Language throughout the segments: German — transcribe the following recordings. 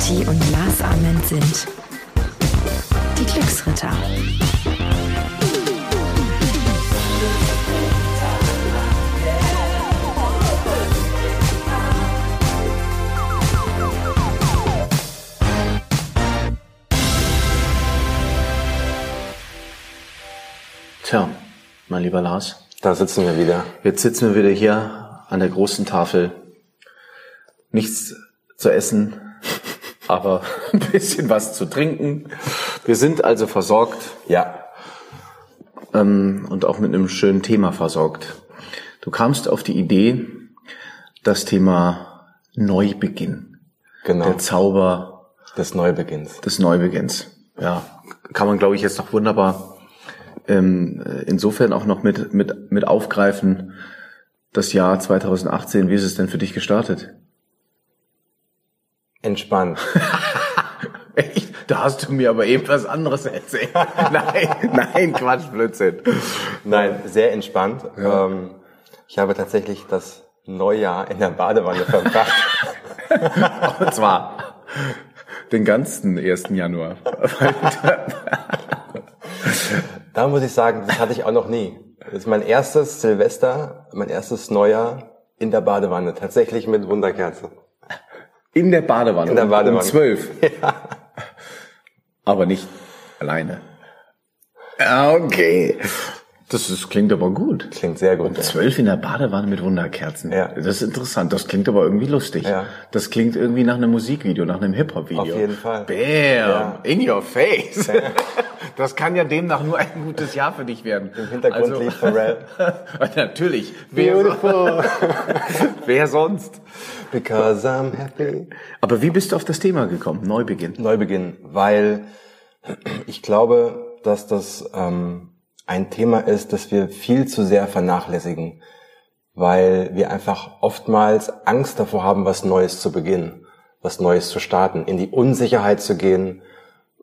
Kati und Lars Ament sind die Glücksritter. Tja, mein lieber Lars. Da sitzen wir wieder. Jetzt sitzen wir wieder hier an der großen Tafel. Nichts zu essen, aber ein bisschen was zu trinken. Wir sind also versorgt. Ja. Ähm, und auch mit einem schönen Thema versorgt. Du kamst auf die Idee, das Thema Neubeginn. Genau. Der Zauber des Neubeginns. Des Neubeginns. Ja, kann man, glaube ich, jetzt noch wunderbar ähm, insofern auch noch mit, mit, mit aufgreifen, das Jahr 2018, wie ist es denn für dich gestartet? Entspannt. Echt? Da hast du mir aber eben was anderes erzählt. nein, nein, Quatsch, Blödsinn. Nein, sehr entspannt. Ja. Ähm, ich habe tatsächlich das Neujahr in der Badewanne verbracht. Und zwar den ganzen 1. Januar. Da muss ich sagen, das hatte ich auch noch nie. Das ist mein erstes Silvester, mein erstes Neujahr in der Badewanne. Tatsächlich mit Wunderkerze. In der Badewanne? In der Badewanne. Um zwölf? Ja. Aber nicht alleine. Okay. Das, das klingt aber gut. Klingt sehr gut. Um zwölf in der Badewanne mit Wunderkerzen. Ja. Das ist interessant. Das klingt aber irgendwie lustig. Ja. Das klingt irgendwie nach einem Musikvideo, nach einem Hip-Hop-Video. Auf jeden Fall. Bam. Ja. In your face. Das kann ja demnach nur ein gutes Jahr für dich werden. Im Hintergrund also, lief Pharrell. Natürlich. Beautiful. Wer sonst? Because I'm happy. Aber wie bist du auf das Thema gekommen? Neubeginn. Neubeginn, weil ich glaube, dass das ähm, ein Thema ist, das wir viel zu sehr vernachlässigen, weil wir einfach oftmals Angst davor haben, was Neues zu beginnen, was Neues zu starten, in die Unsicherheit zu gehen,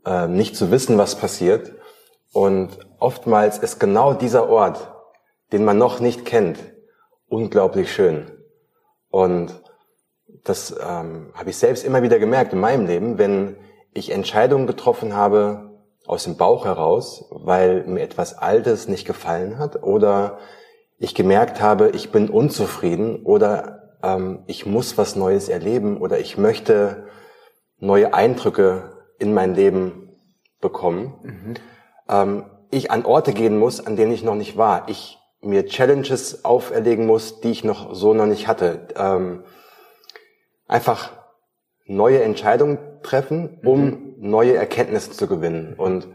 äh, nicht zu wissen, was passiert. Und oftmals ist genau dieser Ort, den man noch nicht kennt, unglaublich schön. Und das ähm, habe ich selbst immer wieder gemerkt in meinem Leben, wenn ich Entscheidungen getroffen habe, aus dem Bauch heraus, weil mir etwas Altes nicht gefallen hat oder ich gemerkt habe, ich bin unzufrieden oder ähm, ich muss was Neues erleben oder ich möchte neue Eindrücke in mein Leben bekommen. Mhm. Ähm, ich an Orte gehen muss, an denen ich noch nicht war. Ich mir Challenges auferlegen muss, die ich noch so noch nicht hatte. Ähm, einfach neue Entscheidungen treffen, um mhm. neue Erkenntnisse zu gewinnen. Und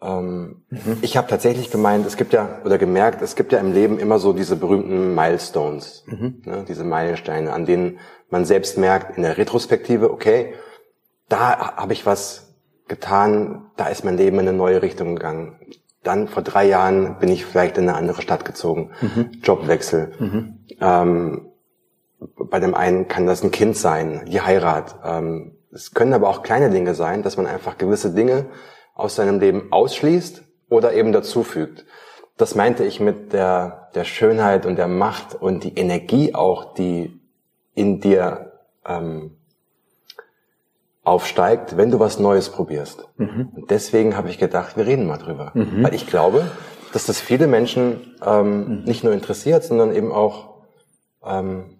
ähm, mhm. ich habe tatsächlich gemeint, es gibt ja oder gemerkt, es gibt ja im Leben immer so diese berühmten Milestones, mhm. ne, diese Meilensteine, an denen man selbst merkt in der Retrospektive, okay, da habe ich was getan, da ist mein Leben in eine neue Richtung gegangen. Dann vor drei Jahren bin ich vielleicht in eine andere Stadt gezogen, mhm. Jobwechsel. Mhm. Ähm, bei dem einen kann das ein Kind sein, die Heirat. Ähm, es können aber auch kleine Dinge sein, dass man einfach gewisse Dinge aus seinem Leben ausschließt oder eben dazufügt. Das meinte ich mit der, der Schönheit und der Macht und die Energie auch, die in dir ähm, aufsteigt, wenn du was Neues probierst. Mhm. Und deswegen habe ich gedacht, wir reden mal drüber. Mhm. Weil ich glaube, dass das viele Menschen ähm, mhm. nicht nur interessiert, sondern eben auch ähm,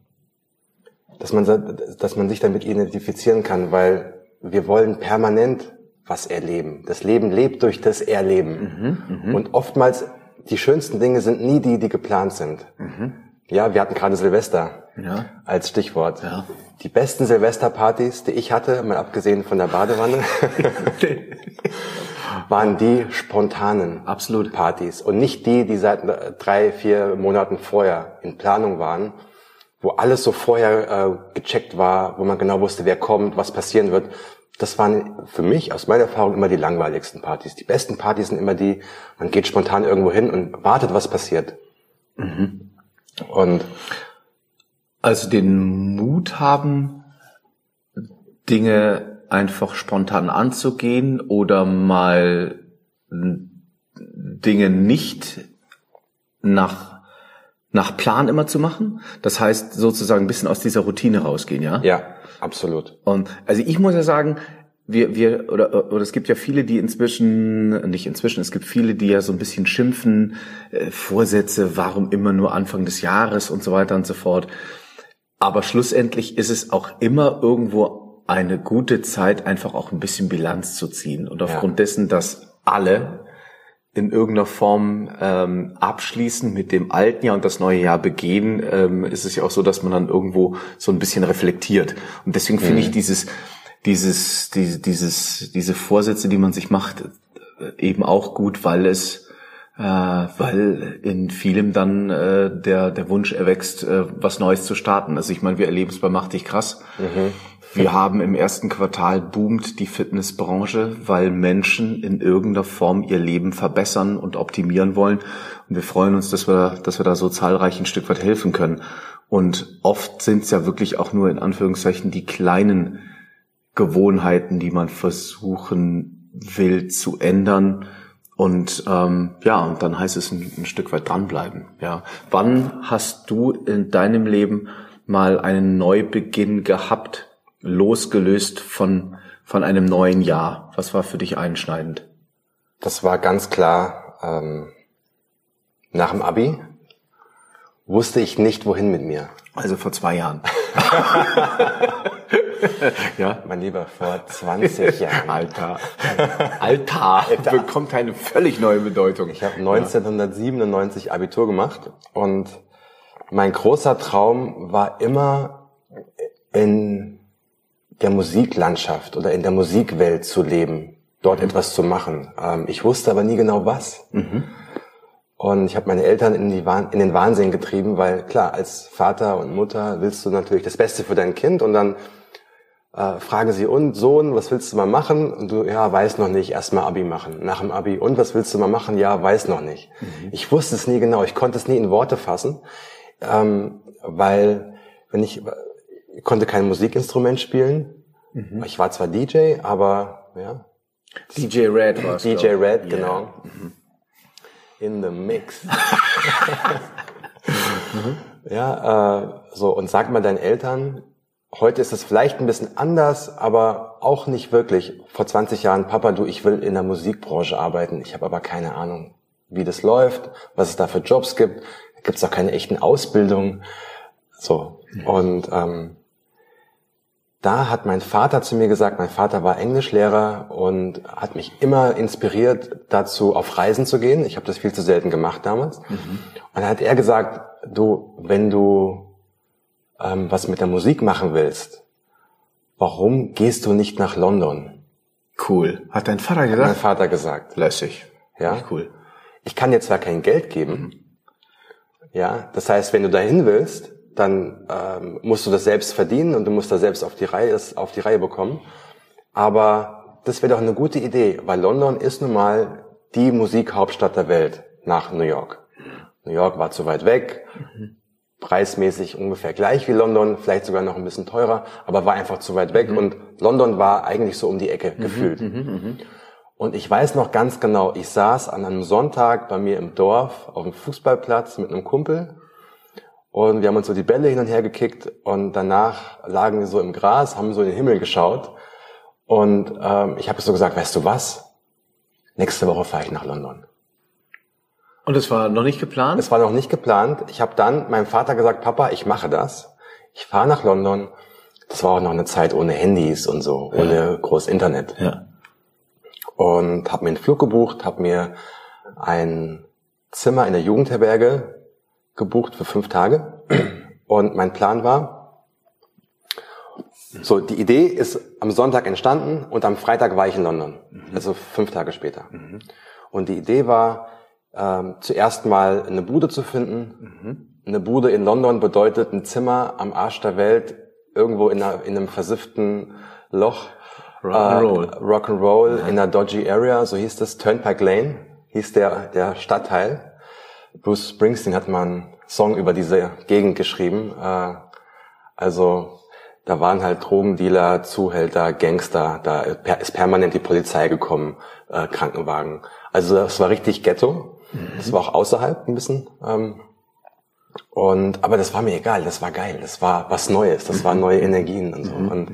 dass man, dass man sich damit identifizieren kann, weil wir wollen permanent was erleben. Das Leben lebt durch das Erleben. Mhm, mh. Und oftmals die schönsten Dinge sind nie die, die geplant sind. Ja, wir hatten gerade Silvester ja. als Stichwort. Ja. Die besten Silvesterpartys, die ich hatte, mal abgesehen von der Badewanne, waren die spontanen Absolut. Partys und nicht die, die seit drei, vier Monaten vorher in Planung waren wo alles so vorher äh, gecheckt war, wo man genau wusste, wer kommt, was passieren wird. Das waren für mich aus meiner Erfahrung immer die langweiligsten Partys. Die besten Partys sind immer die, man geht spontan irgendwo hin und wartet, was passiert. Mhm. Und also den Mut haben, Dinge einfach spontan anzugehen oder mal Dinge nicht nach nach Plan immer zu machen. Das heißt sozusagen ein bisschen aus dieser Routine rausgehen, ja? Ja, absolut. Und also ich muss ja sagen, wir, wir, oder, oder es gibt ja viele, die inzwischen, nicht inzwischen, es gibt viele, die ja so ein bisschen schimpfen, äh, Vorsätze, warum immer nur Anfang des Jahres und so weiter und so fort. Aber schlussendlich ist es auch immer irgendwo eine gute Zeit, einfach auch ein bisschen Bilanz zu ziehen. Und aufgrund ja. dessen, dass alle in irgendeiner Form ähm, abschließen mit dem alten Jahr und das neue Jahr begehen, ähm, ist es ja auch so, dass man dann irgendwo so ein bisschen reflektiert. Und deswegen mhm. finde ich dieses, dieses, diese, dieses, diese Vorsätze, die man sich macht, eben auch gut, weil es, äh, weil in vielem dann äh, der der Wunsch erwächst, äh, was Neues zu starten. Also ich meine, wir erleben es bei Mach dich krass. Mhm. Wir haben im ersten Quartal boomt die Fitnessbranche, weil Menschen in irgendeiner Form ihr Leben verbessern und optimieren wollen. Und wir freuen uns, dass wir, dass wir da so zahlreich ein Stück weit helfen können. Und oft sind es ja wirklich auch nur in Anführungszeichen die kleinen Gewohnheiten, die man versuchen will zu ändern. Und ähm, ja, und dann heißt es ein, ein Stück weit dranbleiben. Ja, wann hast du in deinem Leben mal einen Neubeginn gehabt, losgelöst von, von einem neuen Jahr? Was war für dich einschneidend? Das war ganz klar ähm, nach dem Abi wusste ich nicht, wohin mit mir. Also vor zwei Jahren. ja. Mein Lieber, vor 20 Jahren. Alter. Alter. Alter. Bekommt eine völlig neue Bedeutung. Ich habe 1997 ja. Abitur gemacht und mein großer Traum war immer in der Musiklandschaft oder in der Musikwelt zu leben, dort mhm. etwas zu machen. Ähm, ich wusste aber nie genau was. Mhm. Und ich habe meine Eltern in, die, in den Wahnsinn getrieben, weil klar, als Vater und Mutter willst du natürlich das Beste für dein Kind und dann äh, fragen sie, und Sohn, was willst du mal machen? Und du, ja, weiß noch nicht, erst mal Abi machen. Nach dem Abi, und was willst du mal machen? Ja, weiß noch nicht. Mhm. Ich wusste es nie genau, ich konnte es nie in Worte fassen, ähm, weil wenn ich, ich konnte kein Musikinstrument spielen. Mhm. Ich war zwar DJ, aber ja. DJ Red war DJ Red, yeah. genau. Mhm in the mix. Ja, äh, so, und sag mal deinen Eltern, heute ist es vielleicht ein bisschen anders, aber auch nicht wirklich. Vor 20 Jahren, Papa, du, ich will in der Musikbranche arbeiten, ich habe aber keine Ahnung, wie das läuft, was es da für Jobs gibt. Gibt es auch keine echten Ausbildungen. So, und ähm, da hat mein Vater zu mir gesagt, mein Vater war Englischlehrer und hat mich immer inspiriert dazu, auf Reisen zu gehen. Ich habe das viel zu selten gemacht damals. Mhm. Und dann hat er gesagt, du, wenn du ähm, was mit der Musik machen willst, warum gehst du nicht nach London? Cool. Hat dein Vater gesagt? Hat mein Vater gesagt. Lässig. Ja. Echt cool. Ich kann dir zwar kein Geld geben. Mhm. Ja. Das heißt, wenn du dahin willst, dann ähm, musst du das selbst verdienen und du musst da selbst auf die Reihe, auf die Reihe bekommen. Aber das wäre doch eine gute Idee, weil London ist nun mal die Musikhauptstadt der Welt nach New York. New York war zu weit weg, preismäßig ungefähr gleich wie London, vielleicht sogar noch ein bisschen teurer, aber war einfach zu weit weg mhm. und London war eigentlich so um die Ecke mhm, gefühlt. Mhm, mhm, und ich weiß noch ganz genau, ich saß an einem Sonntag bei mir im Dorf auf dem Fußballplatz mit einem Kumpel und wir haben uns so die Bälle hin und her gekickt und danach lagen wir so im Gras, haben so in den Himmel geschaut. Und ähm, ich habe so gesagt, weißt du was? Nächste Woche fahre ich nach London. Und es war noch nicht geplant? Es war noch nicht geplant. Ich habe dann meinem Vater gesagt, Papa, ich mache das. Ich fahre nach London. Das war auch noch eine Zeit ohne Handys und so, ohne ja. groß Internet. Ja. Und habe mir einen Flug gebucht, habe mir ein Zimmer in der Jugendherberge gebucht für fünf Tage. Und mein Plan war, so, die Idee ist am Sonntag entstanden und am Freitag war ich in London. Mhm. Also fünf Tage später. Mhm. Und die Idee war, ähm, zuerst mal eine Bude zu finden. Mhm. Eine Bude in London bedeutet ein Zimmer am Arsch der Welt, irgendwo in, einer, in einem versifften Loch. Rock'n'Roll. Äh, Rock'n'Roll in einer dodgy area, so hieß das. Turnpike Lane hieß der, der Stadtteil. Bruce Springsteen hat mal einen Song über diese Gegend geschrieben. Äh, also da waren halt Drogendealer, Zuhälter, Gangster, da ist permanent die Polizei gekommen, äh, Krankenwagen. Also das war richtig Ghetto. Mhm. Das war auch außerhalb ein bisschen. Ähm, Und, aber das war mir egal, das war geil, das war was Neues, das waren neue Energien und so. Mhm. Und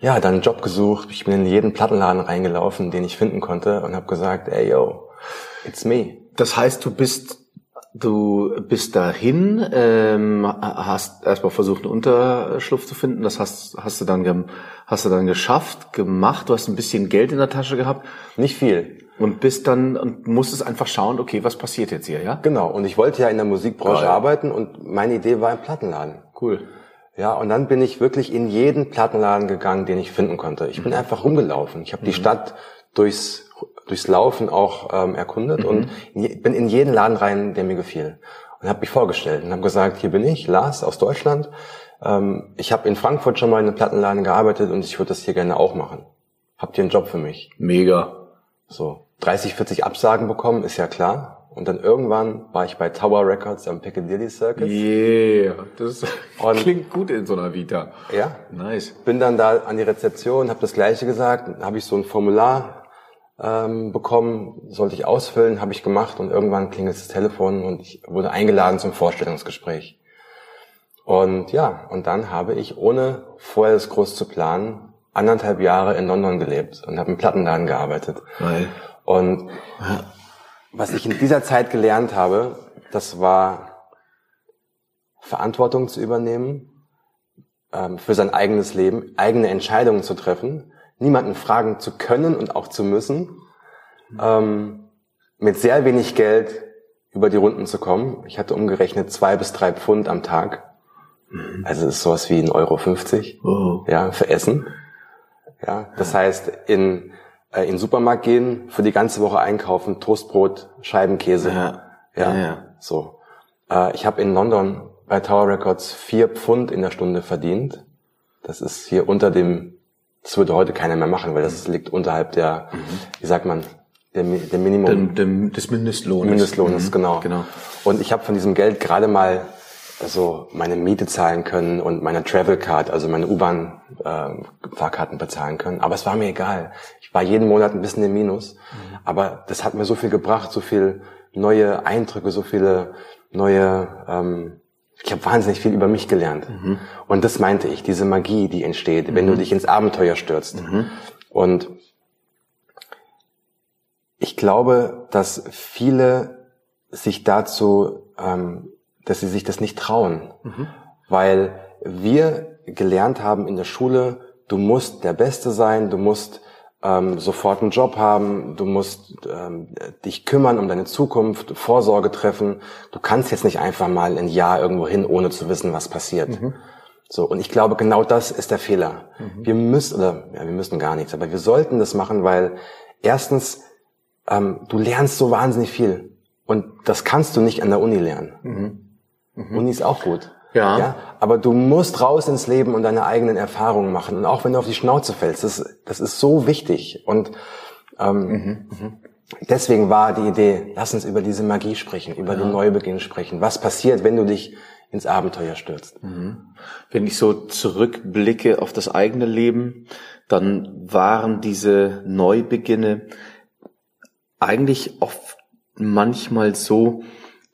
ja, dann einen Job gesucht, ich bin in jeden Plattenladen reingelaufen, den ich finden konnte und habe gesagt, ey yo, it's me. Das heißt, du bist Du bist dahin, ähm, hast erstmal versucht, einen Unterschlupf zu finden. Das hast, hast du dann, hast du dann geschafft, gemacht. Du hast ein bisschen Geld in der Tasche gehabt. Nicht viel. Und bist dann und musstest einfach schauen, okay, was passiert jetzt hier, ja? Genau. Und ich wollte ja in der Musikbranche Geil. arbeiten und meine Idee war ein Plattenladen. Cool. Ja, und dann bin ich wirklich in jeden Plattenladen gegangen, den ich finden konnte. Ich bin mhm. einfach rumgelaufen. Ich habe mhm. die Stadt durchs durchs Laufen auch ähm, erkundet mhm. und bin in jeden Laden rein, der mir gefiel. Und habe mich vorgestellt und habe gesagt, hier bin ich, Lars aus Deutschland. Ähm, ich habe in Frankfurt schon mal in einem Plattenladen gearbeitet und ich würde das hier gerne auch machen. Habt ihr einen Job für mich? Mega. So, 30, 40 Absagen bekommen, ist ja klar. Und dann irgendwann war ich bei Tower Records am Piccadilly Circus. Yeah, das und klingt gut in so einer Vita. Ja. Nice. Bin dann da an die Rezeption, habe das Gleiche gesagt, habe ich so ein Formular ähm, bekommen, sollte ich ausfüllen, habe ich gemacht und irgendwann klingelt das Telefon und ich wurde eingeladen zum Vorstellungsgespräch. Und ja, und dann habe ich, ohne vorher das groß zu planen, anderthalb Jahre in London gelebt und habe im Plattenladen gearbeitet. Weil. Und was ich in dieser Zeit gelernt habe, das war Verantwortung zu übernehmen, ähm, für sein eigenes Leben, eigene Entscheidungen zu treffen niemanden fragen zu können und auch zu müssen, ähm, mit sehr wenig Geld über die Runden zu kommen. Ich hatte umgerechnet zwei bis drei Pfund am Tag. Mhm. Also ist sowas wie ein Euro 50, oh. ja, für Essen. Ja, das heißt, in, äh, in den Supermarkt gehen, für die ganze Woche einkaufen, Toastbrot, Scheibenkäse. Ja, ja, ja. ja. so. Äh, ich habe in London bei Tower Records vier Pfund in der Stunde verdient. Das ist hier unter dem das würde heute keiner mehr machen, weil das liegt unterhalb der, mhm. wie sagt man, der, der Minimum. Dem, des Mindestlohnes. Mindestlohnes, mhm. genau. genau. Und ich habe von diesem Geld gerade mal also meine Miete zahlen können und meine Travel Card, also meine U-Bahn-Fahrkarten äh, bezahlen können. Aber es war mir egal. Ich war jeden Monat ein bisschen im Minus. Mhm. Aber das hat mir so viel gebracht, so viel neue Eindrücke, so viele neue ähm, ich habe wahnsinnig viel über mich gelernt. Mhm. Und das meinte ich, diese Magie, die entsteht, mhm. wenn du mhm. dich ins Abenteuer stürzt. Mhm. Und ich glaube, dass viele sich dazu, ähm, dass sie sich das nicht trauen, mhm. weil wir gelernt haben in der Schule, du musst der Beste sein, du musst ähm, sofort einen Job haben, du musst ähm, dich kümmern um deine Zukunft, Vorsorge treffen. Du kannst jetzt nicht einfach mal ein Jahr irgendwo hin, ohne zu wissen, was passiert. Mhm. So, und ich glaube, genau das ist der Fehler. Mhm. Wir müssen, oder ja, wir müssen gar nichts, aber wir sollten das machen, weil erstens, ähm, du lernst so wahnsinnig viel. Und das kannst du nicht an der Uni lernen. Mhm. Mhm. Uni ist auch gut. Ja. ja. Aber du musst raus ins Leben und deine eigenen Erfahrungen machen. Und auch wenn du auf die Schnauze fällst, das, das ist so wichtig. Und ähm, mhm, mhm. deswegen war die Idee, lass uns über diese Magie sprechen, über ja. den Neubeginn sprechen. Was passiert, wenn du dich ins Abenteuer stürzt? Mhm. Wenn ich so zurückblicke auf das eigene Leben, dann waren diese Neubeginne eigentlich oft manchmal so,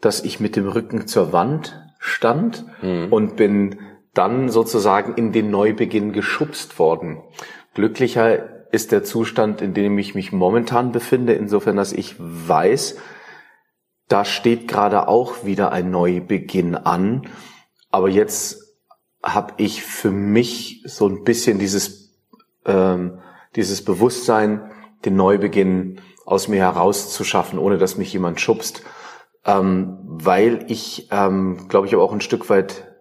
dass ich mit dem Rücken zur Wand stand mhm. und bin dann sozusagen in den Neubeginn geschubst worden. Glücklicher ist der Zustand, in dem ich mich momentan befinde, insofern, dass ich weiß, da steht gerade auch wieder ein Neubeginn an. Aber jetzt habe ich für mich so ein bisschen dieses, ähm, dieses Bewusstsein, den Neubeginn aus mir herauszuschaffen, ohne dass mich jemand schubst ähm, weil ich, ähm, glaube ich, aber auch ein Stück weit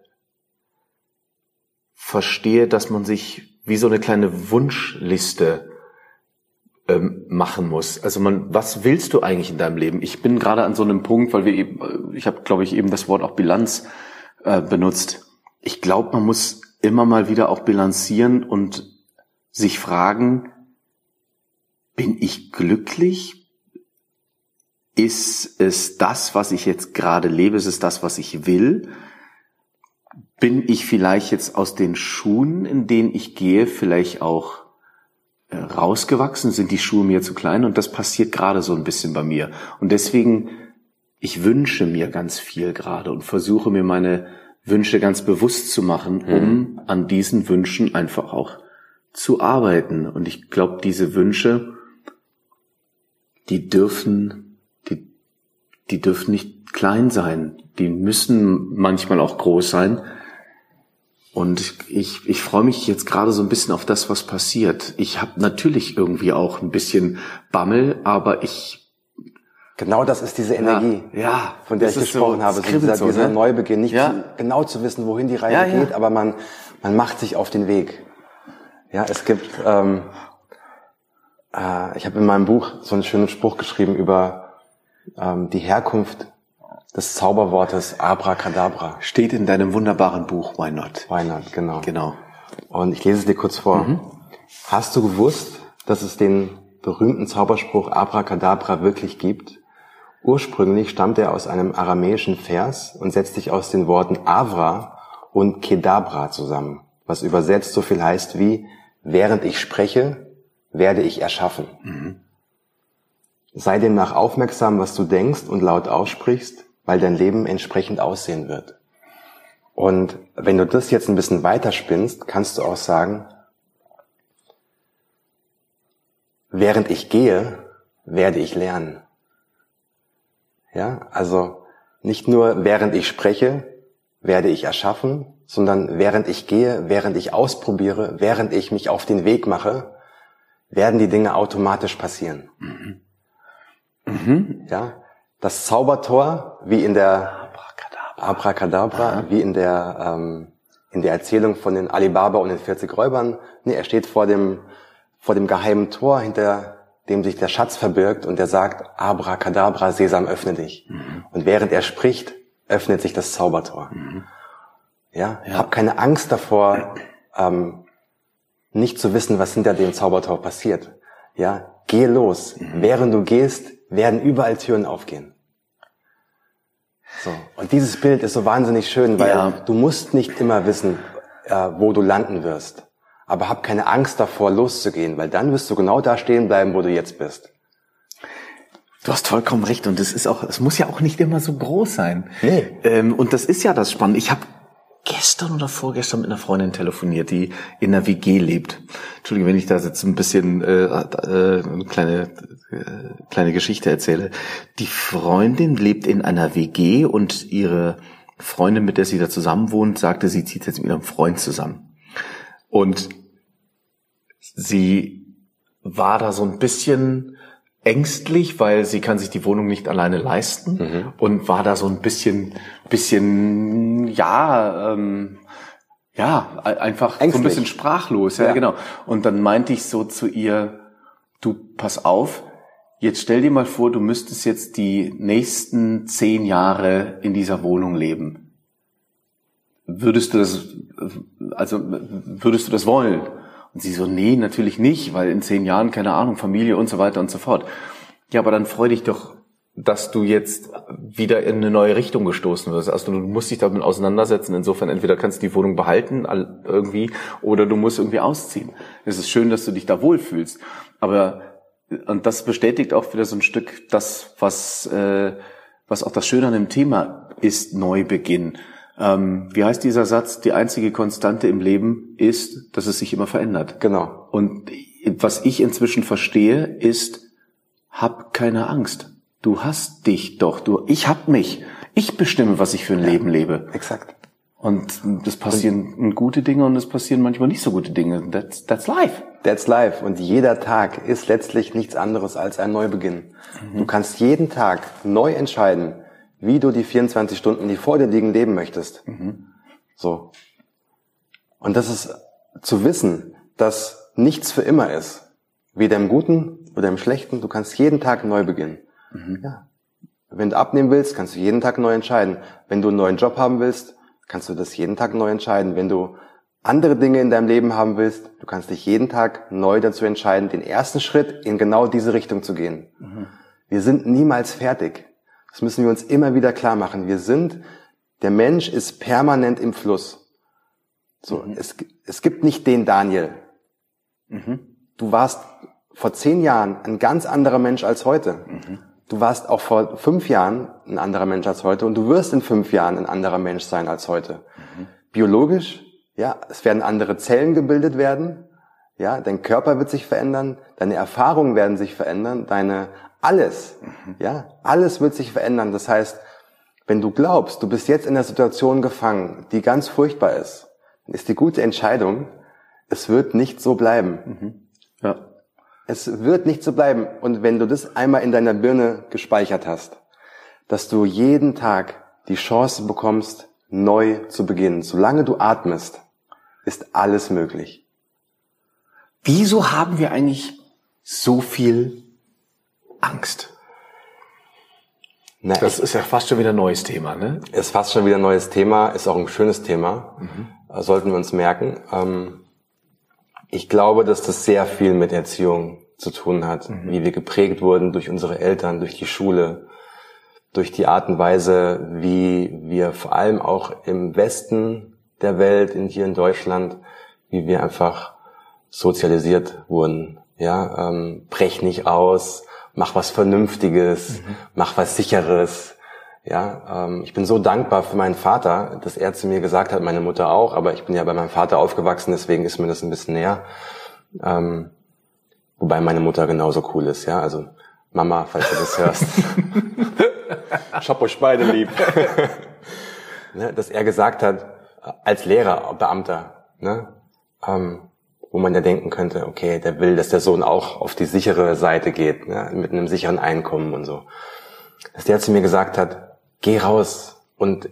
verstehe, dass man sich wie so eine kleine Wunschliste ähm, machen muss. Also man, was willst du eigentlich in deinem Leben? Ich bin gerade an so einem Punkt, weil wir eben, ich habe, glaube ich, eben das Wort auch Bilanz äh, benutzt. Ich glaube, man muss immer mal wieder auch bilanzieren und sich fragen, bin ich glücklich? Ist es das, was ich jetzt gerade lebe? Ist es das, was ich will? Bin ich vielleicht jetzt aus den Schuhen, in denen ich gehe, vielleicht auch äh, rausgewachsen? Sind die Schuhe mir zu klein? Und das passiert gerade so ein bisschen bei mir. Und deswegen ich wünsche mir ganz viel gerade und versuche mir meine Wünsche ganz bewusst zu machen, um mhm. an diesen Wünschen einfach auch zu arbeiten. Und ich glaube, diese Wünsche, die dürfen, die dürfen nicht klein sein. Die müssen manchmal auch groß sein. Und ich, ich freue mich jetzt gerade so ein bisschen auf das, was passiert. Ich habe natürlich irgendwie auch ein bisschen Bammel, aber ich Genau das ist diese Energie, ja, ja von der ich gesprochen so, habe. So dieser, so, dieser ne? Neubeginn, nicht ja. zu, genau zu wissen, wohin die Reise ja, geht, aber man, man macht sich auf den Weg. Ja, es gibt, ähm, äh, ich habe in meinem Buch so einen schönen Spruch geschrieben über ähm, die Herkunft des Zauberwortes Abracadabra. Steht in deinem wunderbaren Buch Why Not. Why Not, genau. Genau. Und ich lese es dir kurz vor. Mhm. Hast du gewusst, dass es den berühmten Zauberspruch Abracadabra wirklich gibt? Ursprünglich stammt er aus einem aramäischen Vers und setzt sich aus den Worten Avra und Kedabra zusammen, was übersetzt so viel heißt wie, während ich spreche, werde ich erschaffen. Mhm. Sei demnach aufmerksam, was du denkst und laut aussprichst, weil dein Leben entsprechend aussehen wird. Und wenn du das jetzt ein bisschen weiterspinnst, kannst du auch sagen, während ich gehe, werde ich lernen. Ja, also nicht nur während ich spreche, werde ich erschaffen, sondern während ich gehe, während ich ausprobiere, während ich mich auf den Weg mache, werden die Dinge automatisch passieren. Mhm. Mhm. Ja, das Zaubertor, wie in der Abracadabra, Abracadabra wie in der ähm, in der Erzählung von den Alibaba und den 40 Räubern. Nee, er steht vor dem vor dem geheimen Tor, hinter dem sich der Schatz verbirgt und der sagt, Abracadabra, Sesam, öffne dich. Mhm. Und während er spricht, öffnet sich das Zaubertor. Mhm. Ja, ja. hab keine Angst davor, ähm, nicht zu wissen, was hinter dem Zaubertor passiert. Ja, geh los. Mhm. Während du gehst, werden überall Türen aufgehen. So. Und dieses Bild ist so wahnsinnig schön, weil ja. du musst nicht immer wissen, äh, wo du landen wirst. Aber hab keine Angst davor, loszugehen, weil dann wirst du genau da stehen bleiben, wo du jetzt bist. Du hast vollkommen recht und es ist auch, es muss ja auch nicht immer so groß sein. Nee. Ähm, und das ist ja das Spannende. Ich habe gestern oder vorgestern mit einer Freundin telefoniert, die in einer WG lebt. Entschuldige, wenn ich da jetzt ein bisschen äh, äh, eine kleine äh, kleine Geschichte erzähle. Die Freundin lebt in einer WG und ihre Freundin, mit der sie da zusammen wohnt, sagte, sie zieht jetzt mit ihrem Freund zusammen. Und sie war da so ein bisschen ängstlich, weil sie kann sich die Wohnung nicht alleine leisten mhm. und war da so ein bisschen, bisschen, ja, ähm, ja, einfach ängstlich. so ein bisschen sprachlos, ja, ja, genau. Und dann meinte ich so zu ihr, du, pass auf, jetzt stell dir mal vor, du müsstest jetzt die nächsten zehn Jahre in dieser Wohnung leben. Würdest du das, also, würdest du das wollen? Und sie so, nee, natürlich nicht, weil in zehn Jahren, keine Ahnung, Familie und so weiter und so fort. Ja, aber dann freu dich doch, dass du jetzt wieder in eine neue Richtung gestoßen wirst. Also du musst dich damit auseinandersetzen. Insofern entweder kannst du die Wohnung behalten irgendwie oder du musst irgendwie ausziehen. Es ist schön, dass du dich da wohlfühlst. Aber und das bestätigt auch wieder so ein Stück das, was, äh, was auch das Schöne an dem Thema ist, Neubeginn. Ähm, wie heißt dieser Satz? Die einzige Konstante im Leben ist, dass es sich immer verändert. Genau. Und was ich inzwischen verstehe, ist, hab keine Angst. Du hast dich doch. Du, ich hab mich. Ich bestimme, was ich für ein ja, Leben lebe. Exakt. Und das passieren und, gute Dinge und es passieren manchmal nicht so gute Dinge. That's, that's life. That's life. Und jeder Tag ist letztlich nichts anderes als ein Neubeginn. Mhm. Du kannst jeden Tag neu entscheiden, wie du die 24 Stunden, die vor dir liegen, leben möchtest. Mhm. So. Und das ist zu wissen, dass nichts für immer ist. Weder im Guten oder im Schlechten. Du kannst jeden Tag neu beginnen. Mhm. Ja. Wenn du abnehmen willst, kannst du jeden Tag neu entscheiden. Wenn du einen neuen Job haben willst, kannst du das jeden Tag neu entscheiden. Wenn du andere Dinge in deinem Leben haben willst, du kannst dich jeden Tag neu dazu entscheiden, den ersten Schritt in genau diese Richtung zu gehen. Mhm. Wir sind niemals fertig. Das müssen wir uns immer wieder klar machen. Wir sind, der Mensch ist permanent im Fluss. So, mhm. es, es gibt nicht den Daniel. Mhm. Du warst vor zehn Jahren ein ganz anderer Mensch als heute. Mhm. du warst auch vor fünf Jahren ein anderer Mensch als heute und du wirst in fünf Jahren ein anderer Mensch sein als heute. Mhm. Biologisch, ja, es werden andere Zellen gebildet werden, ja, dein Körper wird sich verändern, deine Erfahrungen werden sich verändern, deine alles, mhm. ja, alles wird sich verändern. Das heißt, wenn du glaubst, du bist jetzt in der Situation gefangen, die ganz furchtbar ist, ist die gute Entscheidung, es wird nicht so bleiben. Mhm. Ja. Es wird nicht so bleiben. Und wenn du das einmal in deiner Birne gespeichert hast, dass du jeden Tag die Chance bekommst, neu zu beginnen, solange du atmest, ist alles möglich. Wieso haben wir eigentlich so viel Angst? Na, das ist ja fast schon wieder ein neues Thema, ne? Ist fast schon wieder ein neues Thema, ist auch ein schönes Thema. Mhm. Sollten wir uns merken. Ähm, ich glaube, dass das sehr viel mit Erziehung zu tun hat, mhm. wie wir geprägt wurden durch unsere Eltern, durch die Schule, durch die Art und Weise, wie wir vor allem auch im Westen der Welt, in, hier in Deutschland, wie wir einfach sozialisiert wurden. Ja, ähm, brech nicht aus, mach was Vernünftiges, mhm. mach was Sicheres. Ja, ähm, ich bin so dankbar für meinen Vater, dass er zu mir gesagt hat, meine Mutter auch, aber ich bin ja bei meinem Vater aufgewachsen, deswegen ist mir das ein bisschen näher. Ähm, wobei meine Mutter genauso cool ist, ja. Also Mama, falls du das hörst. ich hab euch beide lieb. ne, dass er gesagt hat, als Lehrer, Beamter, ne, ähm, wo man ja denken könnte, okay, der will, dass der Sohn auch auf die sichere Seite geht, ne, mit einem sicheren Einkommen und so. Dass der zu mir gesagt hat, geh raus und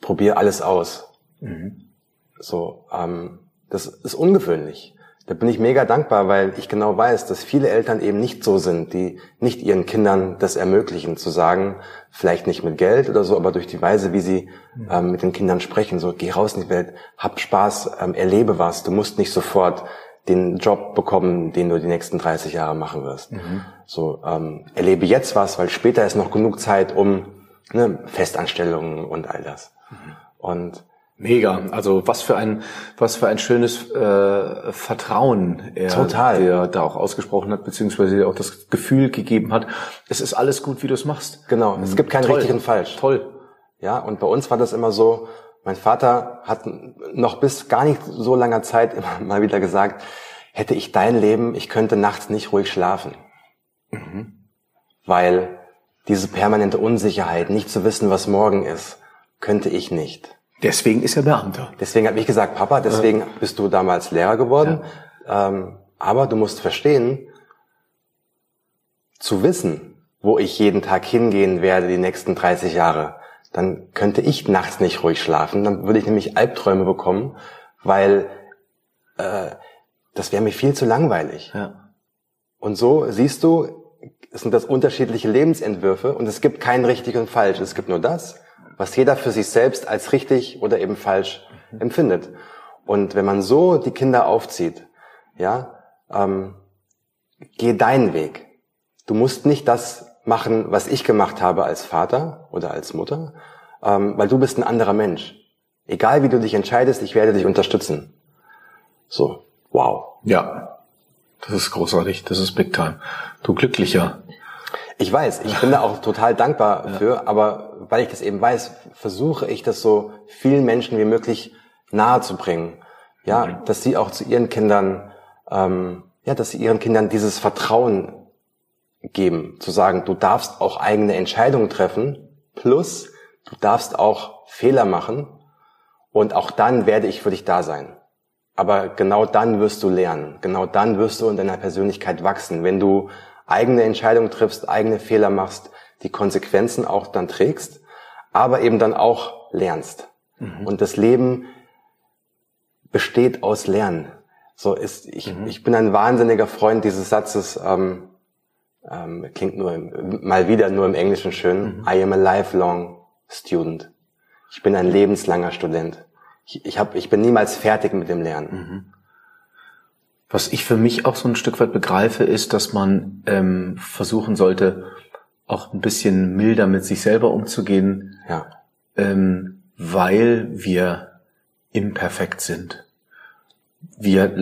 probier alles aus. Mhm. So, ähm, das ist ungewöhnlich. Da bin ich mega dankbar, weil ich genau weiß, dass viele Eltern eben nicht so sind, die nicht ihren Kindern das ermöglichen, zu sagen, vielleicht nicht mit Geld oder so, aber durch die Weise, wie sie mhm. ähm, mit den Kindern sprechen, so geh raus in die Welt, hab Spaß, ähm, erlebe was, du musst nicht sofort den Job bekommen, den du die nächsten 30 Jahre machen wirst. Mhm. So ähm, erlebe jetzt was, weil später ist noch genug Zeit, um ne, Festanstellungen und all das. Mhm. Und Mega. Also was für ein was für ein schönes äh, Vertrauen er Total. der da auch ausgesprochen hat, beziehungsweise auch das Gefühl gegeben hat, es ist alles gut, wie du es machst. Genau. Es gibt keinen Toll. richtig und falsch. Toll. Ja. Und bei uns war das immer so. Mein Vater hat noch bis gar nicht so langer Zeit immer mal wieder gesagt, hätte ich dein Leben, ich könnte nachts nicht ruhig schlafen, mhm. weil diese permanente Unsicherheit, nicht zu wissen, was morgen ist, könnte ich nicht. Deswegen ist er Beamter. Deswegen habe ich gesagt, Papa, deswegen ja. bist du damals Lehrer geworden. Ja. Ähm, aber du musst verstehen, zu wissen, wo ich jeden Tag hingehen werde die nächsten 30 Jahre, dann könnte ich nachts nicht ruhig schlafen. Dann würde ich nämlich Albträume bekommen, weil äh, das wäre mir viel zu langweilig. Ja. Und so siehst du, es sind das unterschiedliche Lebensentwürfe und es gibt kein richtig und falsch. Es gibt nur das, was jeder für sich selbst als richtig oder eben falsch mhm. empfindet. Und wenn man so die Kinder aufzieht, ja, ähm, geh deinen Weg. Du musst nicht das machen, was ich gemacht habe als Vater oder als Mutter, ähm, weil du bist ein anderer Mensch. Egal wie du dich entscheidest, ich werde dich unterstützen. So, wow. Ja, das ist großartig, das ist Big Time. Du glücklicher. Ich weiß, ich bin da auch total dankbar ja. für, aber weil ich das eben weiß, versuche ich das so vielen Menschen wie möglich nahe zu bringen. Ja, mhm. dass sie auch zu ihren Kindern, ähm, ja, dass sie ihren Kindern dieses Vertrauen geben, zu sagen, du darfst auch eigene Entscheidungen treffen, plus du darfst auch Fehler machen und auch dann werde ich für dich da sein. Aber genau dann wirst du lernen. Genau dann wirst du in deiner Persönlichkeit wachsen. Wenn du eigene Entscheidungen triffst, eigene Fehler machst, die Konsequenzen auch dann trägst, aber eben dann auch lernst. Mhm. Und das Leben besteht aus Lernen. So ist, ich, mhm. ich bin ein wahnsinniger Freund dieses Satzes, ähm, ähm, klingt nur im, mal wieder nur im Englischen schön. Mhm. I am a lifelong student. Ich bin ein lebenslanger Student ich, ich, hab, ich bin niemals fertig mit dem Lernen. Mhm. Was ich für mich auch so ein Stück weit begreife, ist, dass man ähm, versuchen sollte, auch ein bisschen milder mit sich selber umzugehen, ja. ähm, weil wir imperfekt sind. wir,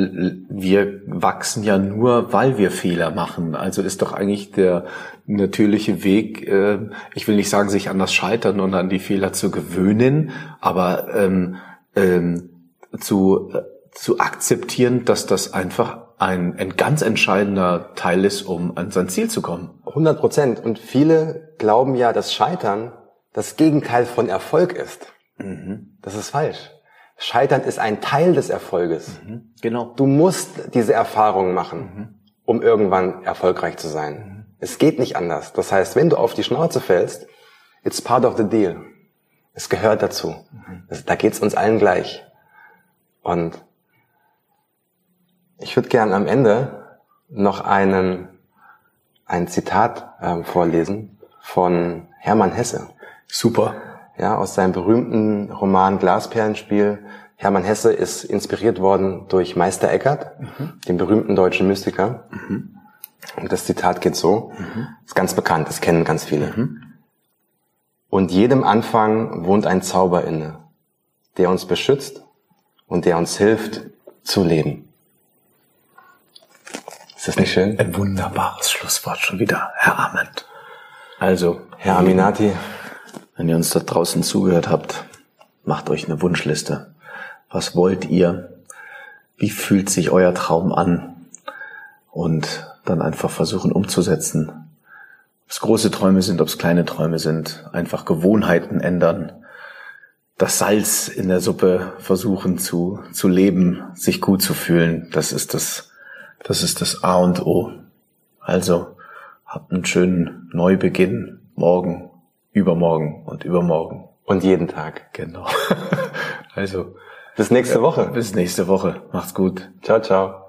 wir wachsen ja nur, weil wir Fehler machen. Also ist doch eigentlich der natürliche Weg, äh, ich will nicht sagen, sich an das Scheitern und an die Fehler zu gewöhnen, aber ähm, ähm, zu, äh, zu akzeptieren, dass das einfach ein, ein ganz entscheidender Teil ist, um an sein Ziel zu kommen. 100 Prozent. Und viele glauben ja, dass Scheitern das Gegenteil von Erfolg ist. Mhm. Das ist falsch. Scheitern ist ein Teil des Erfolges. Mhm. Genau. Du musst diese Erfahrung machen, mhm. um irgendwann erfolgreich zu sein. Mhm. Es geht nicht anders. Das heißt, wenn du auf die Schnauze fällst, it's part of the deal. Es gehört dazu. Mhm. Da geht's uns allen gleich. Und ich würde gern am Ende noch einen, ein Zitat äh, vorlesen von Hermann Hesse. Super ja, aus seinem berühmten Roman Glasperlenspiel. Hermann Hesse ist inspiriert worden durch Meister Eckhart, mhm. den berühmten deutschen Mystiker. Mhm. Und das Zitat geht so, mhm. ist ganz bekannt, das kennen ganz viele. Mhm. Und jedem Anfang wohnt ein Zauber inne, der uns beschützt und der uns hilft zu leben. Ist das nicht schön? Ein wunderbares Schlusswort schon wieder, Herr Arment. Also, Herr Aminati, wenn ihr uns da draußen zugehört habt, macht euch eine Wunschliste. Was wollt ihr? Wie fühlt sich euer Traum an? Und dann einfach versuchen umzusetzen. Ob es große Träume sind, ob es kleine Träume sind, einfach Gewohnheiten ändern, das Salz in der Suppe versuchen zu, zu leben, sich gut zu fühlen. Das ist das, das ist das A und O. Also, habt einen schönen Neubeginn morgen übermorgen und übermorgen. Und jeden Tag. Genau. also. Bis nächste Woche. Bis nächste Woche. Macht's gut. Ciao, ciao.